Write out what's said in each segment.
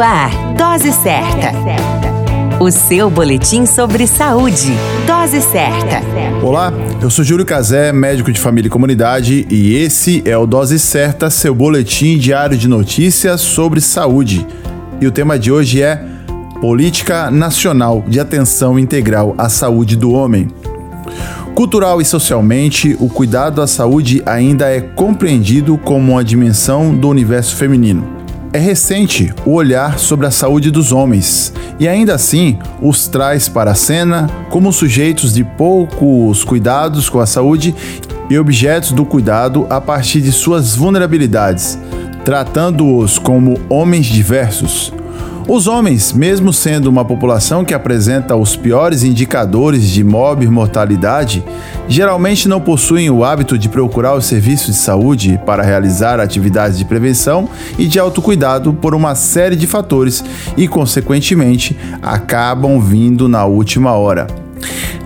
Ar, Dose Certa. O seu boletim sobre saúde. Dose certa. Olá, eu sou Júlio Cazé, médico de família e comunidade, e esse é o Dose Certa, seu boletim diário de notícias sobre saúde. E o tema de hoje é Política Nacional de Atenção Integral à Saúde do Homem. Cultural e socialmente, o cuidado à saúde ainda é compreendido como uma dimensão do universo feminino. É recente o olhar sobre a saúde dos homens e ainda assim os traz para a cena como sujeitos de poucos cuidados com a saúde e objetos do cuidado a partir de suas vulnerabilidades, tratando-os como homens diversos, os homens, mesmo sendo uma população que apresenta os piores indicadores de mortalidade, geralmente não possuem o hábito de procurar os serviços de saúde para realizar atividades de prevenção e de autocuidado por uma série de fatores e, consequentemente, acabam vindo na última hora.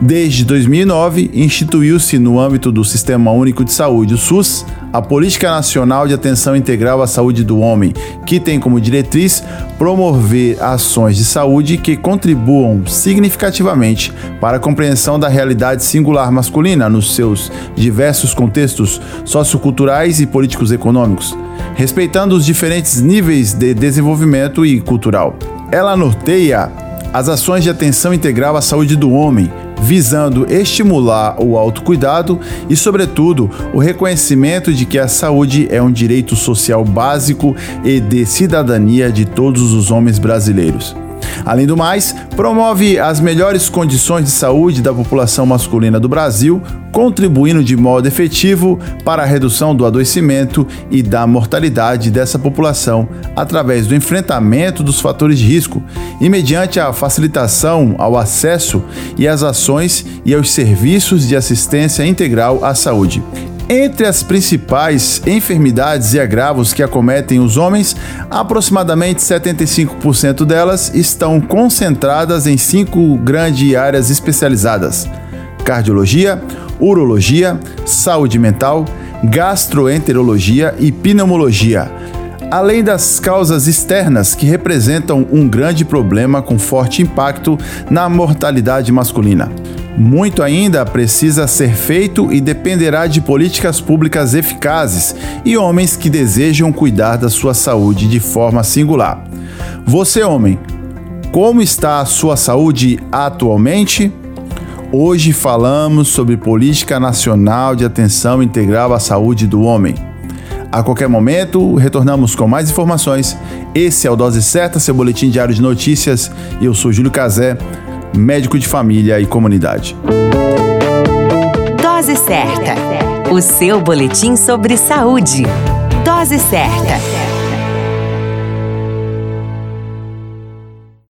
Desde 2009, instituiu-se no âmbito do Sistema Único de Saúde, o SUS, a Política Nacional de Atenção Integral à Saúde do Homem, que tem como diretriz promover ações de saúde que contribuam significativamente para a compreensão da realidade singular masculina nos seus diversos contextos socioculturais e políticos econômicos, respeitando os diferentes níveis de desenvolvimento e cultural. Ela norteia as ações de atenção integral à saúde do homem, visando estimular o autocuidado e, sobretudo, o reconhecimento de que a saúde é um direito social básico e de cidadania de todos os homens brasileiros. Além do mais, promove as melhores condições de saúde da população masculina do Brasil, contribuindo de modo efetivo para a redução do adoecimento e da mortalidade dessa população através do enfrentamento dos fatores de risco e mediante a facilitação ao acesso e às ações e aos serviços de assistência integral à saúde. Entre as principais enfermidades e agravos que acometem os homens, aproximadamente 75% delas estão concentradas em cinco grandes áreas especializadas: cardiologia, urologia, saúde mental, gastroenterologia e pneumologia. Além das causas externas que representam um grande problema com forte impacto na mortalidade masculina. Muito ainda precisa ser feito e dependerá de políticas públicas eficazes e homens que desejam cuidar da sua saúde de forma singular. Você, homem, como está a sua saúde atualmente? Hoje falamos sobre Política Nacional de Atenção Integral à Saúde do Homem. A qualquer momento, retornamos com mais informações. Esse é o Dose Certa, seu boletim diário de notícias, eu sou Júlio Cazé médico de família e comunidade. Dose certa. O seu boletim sobre saúde. Dose certa.